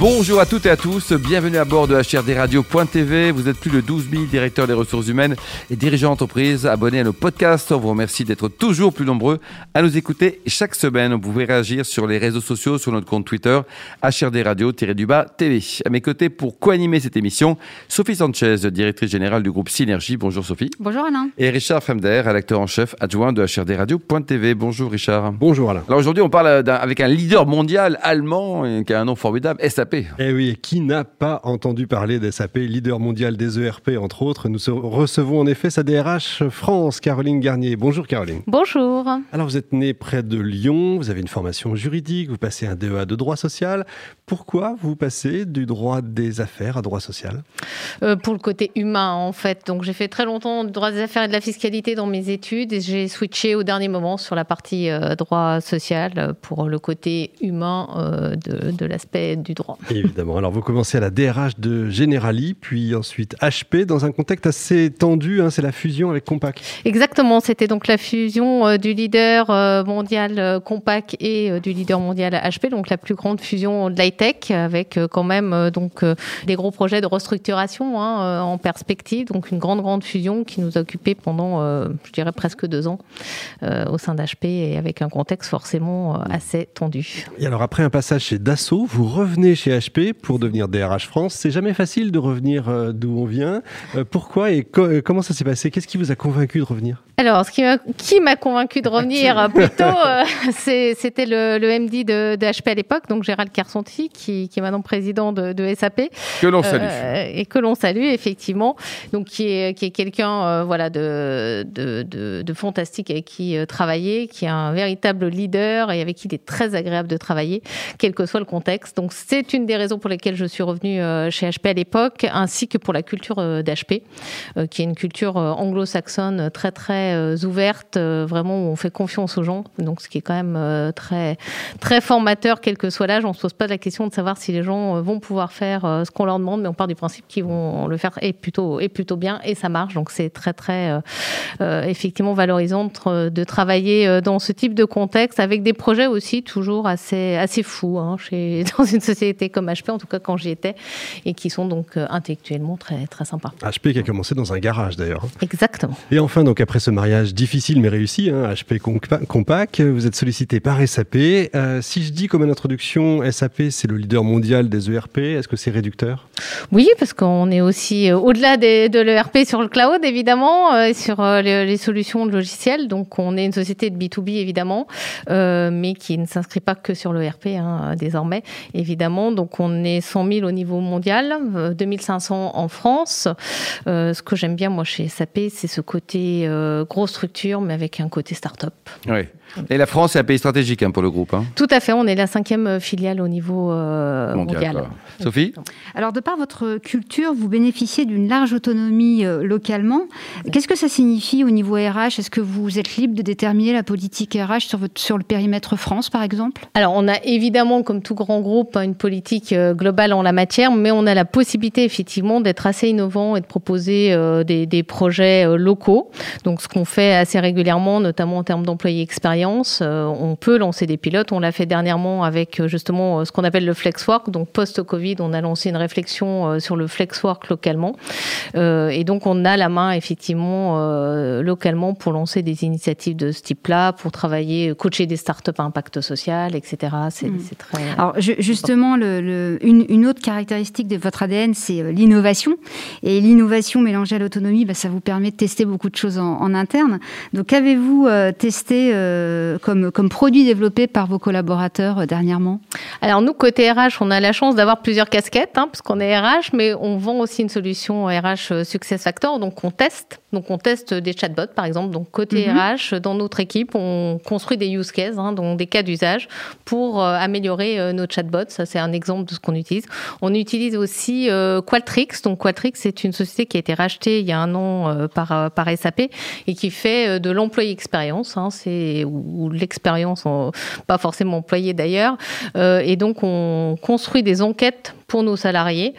Bonjour à toutes et à tous, bienvenue à bord de HRDRadio.tv. Vous êtes plus de 12 000 directeurs des ressources humaines et dirigeants d'entreprise abonnés à nos podcasts. On vous remercie d'être toujours plus nombreux à nous écouter chaque semaine. Vous pouvez réagir sur les réseaux sociaux, sur notre compte Twitter, HRDRadio-du-bas TV. À mes côtés, pour co-animer cette émission, Sophie Sanchez, directrice générale du groupe Synergie. Bonjour Sophie. Bonjour Alain. Et Richard Fremder, rédacteur en chef adjoint de HRDRadio.tv. Bonjour Richard. Bonjour Alain. Alors aujourd'hui, on parle avec un leader mondial allemand qui a un nom formidable, SAP. Eh oui, qui n'a pas entendu parler d'SAP, leader mondial des ERP entre autres Nous recevons en effet sa DRH France, Caroline Garnier. Bonjour Caroline. Bonjour. Alors vous êtes née près de Lyon, vous avez une formation juridique, vous passez un DEA de droit social. Pourquoi vous passez du droit des affaires à droit social? Euh, Pour le côté humain en fait. Donc j'ai fait très longtemps du droit des affaires et de la fiscalité dans mes études et j'ai switché au dernier moment sur la partie euh, droit social pour le côté humain euh, de, de l'aspect du droit. Évidemment. Alors, vous commencez à la DRH de Generali, puis ensuite HP, dans un contexte assez tendu. Hein, c'est la fusion avec Compaq. Exactement. C'était donc la fusion euh, du leader euh, mondial euh, Compaq et du leader mondial HP, donc la plus grande fusion de l'high-tech, avec quand même donc des gros projets de restructuration hein, en perspective. Donc, une grande, grande fusion qui nous a occupé pendant, je dirais, presque deux ans au sein d'HP et avec un contexte forcément assez tendu. Et alors, après un passage chez Dassault, vous revenez chez HP pour devenir DRH France. C'est jamais facile de revenir euh, d'où on vient. Euh, pourquoi et euh, comment ça s'est passé? Qu'est-ce qui vous a convaincu de revenir? Alors, ce qui m'a convaincu de revenir plutôt, c'était le, MD de, HP à l'époque, donc Gérald Kersonti, qui, qui est maintenant président de, SAP. Que l'on salue. et que l'on salue, effectivement. Donc, qui est, qui est quelqu'un voilà, de, de, de, fantastique avec qui travailler, qui est un véritable leader et avec qui il est très agréable de travailler, quel que soit le contexte. Donc, c'est une des raisons pour lesquelles je suis revenue euh, chez HP à l'époque, ainsi que pour la culture euh, d'HP, euh, qui est une culture anglo-saxonne très très ouverte, vraiment où on fait confiance aux gens. Donc, ce qui est quand même très très formateur, quel que soit l'âge. On se pose pas la question de savoir si les gens vont pouvoir faire ce qu'on leur demande, mais on part du principe qu'ils vont le faire et plutôt et plutôt bien et ça marche. Donc, c'est très très effectivement valorisant de travailler dans ce type de contexte avec des projets aussi toujours assez assez fous hein, chez dans une société comme HP, en tout cas quand j'y étais, et qui sont donc euh, intellectuellement très, très sympas. HP qui a commencé dans un garage d'ailleurs. Exactement. Et enfin, donc après ce mariage difficile mais réussi, hein, HP Compact, vous êtes sollicité par SAP. Euh, si je dis comme une introduction, SAP c'est le leader mondial des ERP, est-ce que c'est réducteur? Oui, parce qu'on est aussi euh, au-delà de l'ERP sur le cloud évidemment, et sur les, solutions de logiciels. Donc on est une société de B2B évidemment, mais qui ne s'inscrit pas que sur l'ERP hein, désormais, évidemment. Donc on est 100 000 au niveau mondial, 2500 euh, en France. Euh, ce que j'aime bien moi chez SAP, c'est ce côté euh, grosse structure, mais avec un côté start-up. Oui. Et la France est un pays stratégique hein, pour le groupe. Hein. Tout à fait, on est la cinquième filiale au niveau euh, mondial. Sophie Alors, de par votre culture, vous bénéficiez d'une large autonomie euh, localement. Qu'est-ce que ça signifie au niveau RH Est-ce que vous êtes libre de déterminer la politique RH sur, votre, sur le périmètre France, par exemple? Alors, on a évidemment, comme tout grand groupe, une politique globale en la matière, mais on a la possibilité, effectivement, d'être assez innovant et de proposer des, des, projets locaux. Donc, ce qu'on fait assez régulièrement, notamment en termes d'employés expérience euh, on peut lancer des pilotes. On l'a fait dernièrement avec euh, justement euh, ce qu'on appelle le flexwork. Donc post-Covid, on a lancé une réflexion sur le flexwork localement. et donc on a la main effectivement localement pour lancer des initiatives de ce type-là, pour travailler, coacher des startups à impact social, etc. C'est hmm. très. Alors justement, une, autre caractéristique de votre ADN, c'est l'innovation. Et l'innovation mélangée à l'autonomie, bah, ça vous permet de tester beaucoup de choses en, interne. Donc avez-vous testé euh, comme, comme produit développé par vos collaborateurs euh, dernièrement? Alors nous, côté RH, on a la chance d'avoir plusieurs casquettes, hein, parce qu'on est RH, mais on vend aussi une solution RH euh, SuccessFactor, donc on teste. Donc on teste des chatbots, par exemple. Donc côté RH, mhm. dans notre équipe, on construit des use cases, hein, donc des cas d'usage, pour améliorer nos chatbots. Ça, c'est un exemple de ce qu'on utilise. On utilise aussi Qualtrics. Donc Qualtrics, c'est une société qui a été rachetée il y a un an par, par SAP et qui fait de l'employé expérience. Hein, c'est ou, l'expérience, pas forcément employée d'ailleurs. Euh, et donc, on construit des enquêtes pour nos salariés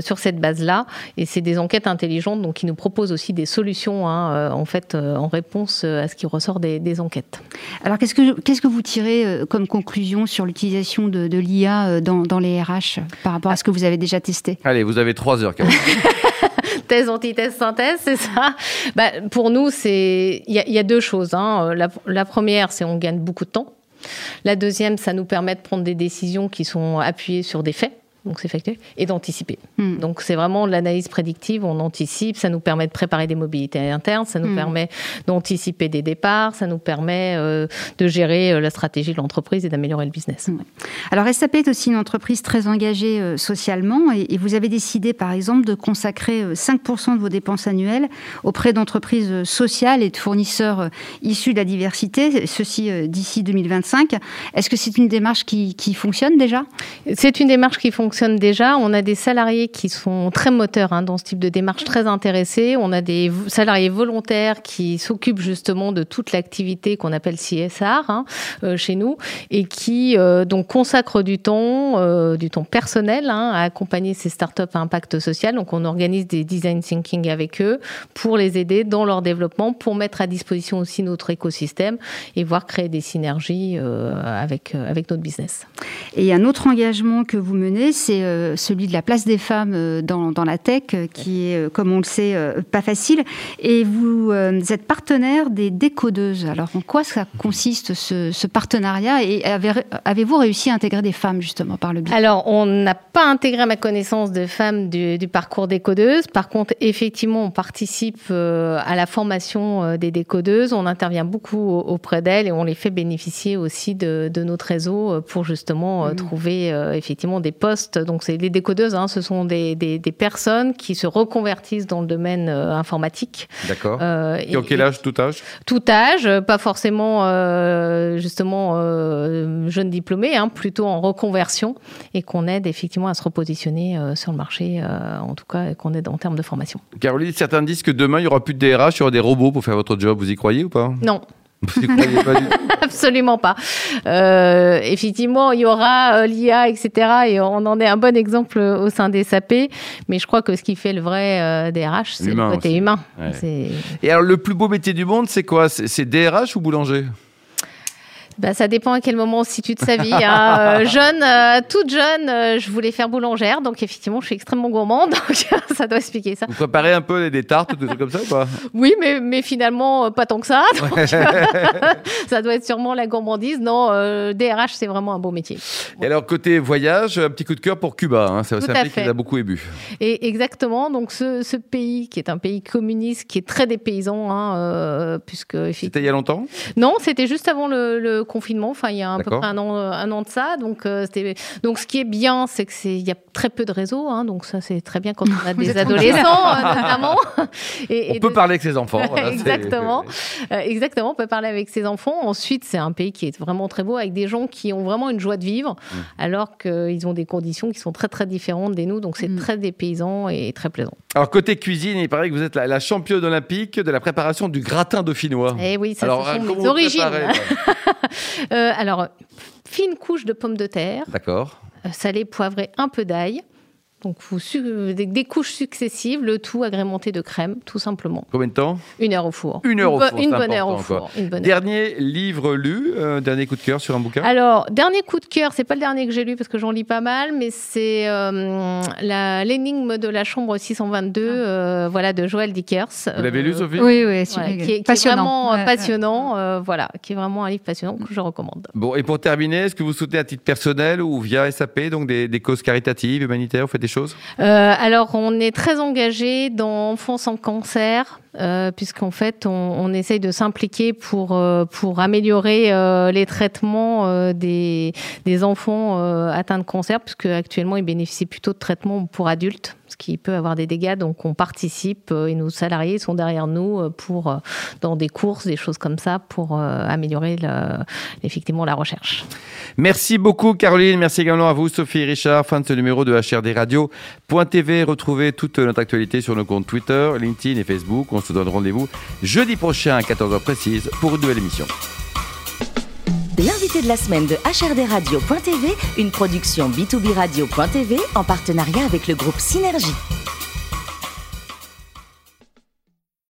sur cette base-là. Et c'est des enquêtes intelligentes donc qui nous proposent aussi des solutions hein, en fait en réponse à ce qui ressort des, enquêtes. Alors qu'est-ce que qu'est-ce que vous tirez comme conclusion sur l'utilisation de, de l'IA dans, dans, les RH par rapport à ce que vous avez déjà testé? Allez, vous avez trois heures. thèse, antithèse, synthèse, c'est ça? Bah, Pour nous, il y, a deux choses. Hein. La, la première, c'est on gagne beaucoup de temps. La deuxième, ça nous permet de prendre des décisions qui sont appuyées sur des faits donc c'est factuel, et d'anticiper. Hmm. Donc c'est vraiment de l'analyse prédictive, on anticipe, ça nous permet de préparer des mobilités internes, ça nous hmm. permet d'anticiper des départs, ça nous permet euh, de gérer euh, la stratégie de l'entreprise et d'améliorer le business. Alors SAP est aussi une entreprise très engagée euh, socialement et, vous avez décidé par exemple de consacrer 5% de vos dépenses annuelles auprès d'entreprises sociales et de fournisseurs issus de la diversité, ceci d'ici 2025. Est-ce que c'est une démarche qui, qui fonctionne déjà? C'est une démarche qui fonctionne déjà. On a des salariés qui sont très moteurs hein, dans ce type de démarche, très intéressés. On a des salariés volontaires qui s'occupent justement de toute l'activité qu'on appelle CSR hein, euh, chez nous et qui euh, donc consacrent du temps, euh, du temps personnel hein, à accompagner ces startups à impact social. Donc on organise des design thinking avec eux pour les aider dans leur développement, pour mettre à disposition aussi notre écosystème et voir créer des synergies avec avec notre business. Et un autre engagement que vous menez, c'est euh, celui de la place des femmes euh, dans, la tech, euh, qui est, comme on le sait, pas facile. Et vous êtes partenaire des décodeuses. Alors, en quoi ça consiste ce, partenariat Et avez-vous réussi à intégrer des femmes, justement, par le biais? Alors, on n'a pas intégré, à ma connaissance, de femmes du, parcours décodeuse. Par contre, effectivement, on participe à la formation des décodeuses. On intervient beaucoup auprès d'elles et on les fait bénéficier aussi de, notre réseau pour justement mmh. trouver effectivement des postes donc c'est les décodeuses, hein, ce sont des, personnes qui se reconvertissent dans le domaine euh, informatique. D'accord. Euh, et, en quel âge, tout âge? Tout âge, pas forcément euh, justement jeunes diplômés, hein, plutôt en reconversion et qu'on aide effectivement à se repositionner sur le marché, en tout cas qu'on aide en termes de formation. Caroline, certains disent que demain il n'y aura plus de DRH, il y aura des robots pour faire votre job. Vous y croyez ou pas? Non. Absolument pas. Euh, effectivement, il y aura euh, l'IA, etc. Et on en est un bon exemple au sein des SAP. Mais je crois que ce qui fait le vrai DRH, c'est le côté humain. Et alors, le plus beau métier du monde, c'est quoi? C'est DRH ou boulanger? Bah, ça dépend à quel moment on se situe de sa vie. Hein. Euh, jeune, euh, toute jeune, euh, je voulais faire boulangère, donc effectivement, je suis extrêmement gourmande, donc ça doit expliquer ça. Vous préparez un peu des tartes ou des trucs comme ça ou pas? Oui, mais, mais finalement, pas tant que ça. ça doit être sûrement la gourmandise. Non, DRH, c'est vraiment un beau métier. Et alors, côté voyage, un petit coup de cœur pour Cuba. Hein. C'est un pays qui a beaucoup ému. Et exactement. Donc, ce, ce, pays qui est un pays communiste, qui est très dépaysant, hein, puisque. C'était il y a longtemps? Non, c'était juste avant le, le confinement, enfin il y a à peu près un an, un an de ça. Donc, euh, donc ce qui est bien, c'est qu'il y a très peu de réseaux, hein, donc ça c'est très bien quand on a des adolescents euh, notamment. Et, on peut parler avec ses enfants. exactement, euh, exactement, on peut parler avec ses enfants. Ensuite, c'est un pays qui est vraiment très beau avec des gens qui ont vraiment une joie de vivre, mmh. alors qu'ils ont des conditions qui sont très très différentes des nous. Donc c'est mmh. très dépaysant et très plaisant. Alors côté cuisine, il paraît que vous êtes la, championne olympique de la préparation du gratin dauphinois. Eh oui, ça alors, ce sont mes origines. Euh, alors, fine couche de pommes de terre. D'accord. Euh, salé, poivré, un peu d'ail. Donc, vous, des, couches successives, le tout agrémenté de crème, tout simplement. Combien de temps? Une heure au four. Une heure au four. Une bonne heure au four. dernier livre lu, euh, dernier coup de cœur sur un bouquin? Alors, dernier coup de cœur, c'est pas le dernier que j'ai lu parce que j'en lis pas mal, mais c'est euh, l'énigme de la chambre 622, ah. euh, voilà, de Joël Dickers. Vous l'avez lu, Sophie? Oui, oui, qui, est, passionnant. vraiment passionnant, voilà, qui est vraiment un livre passionnant que je recommande. Bon, et pour terminer, est-ce que vous souhaitez à titre personnel ou via SAP, donc des, des causes caritatives, humanitaires, vous faites des euh, alors, on est très engagé dans Enfants sans cancer, euh, puisqu'en fait, on, essaye de s'impliquer pour, euh, pour améliorer euh, les traitements des, des enfants atteints de cancer, puisque actuellement, ils bénéficient plutôt de traitements pour adultes ce qui peut avoir des dégâts. Donc on participe et nos salariés sont derrière nous pour dans des courses, des choses comme ça, pour améliorer effectivement la recherche. Merci beaucoup Caroline, merci également à vous Sophie et Richard. Fin de ce numéro de HRD Radio.tv. Retrouvez toute notre actualité sur nos comptes Twitter, LinkedIn et Facebook. Se donne rendez-vous jeudi prochain à 14h précise pour une nouvelle émission. l'invité de la semaine de HRD Radio.tv, une production B2B Radio.tv en partenariat avec le groupe Synergie.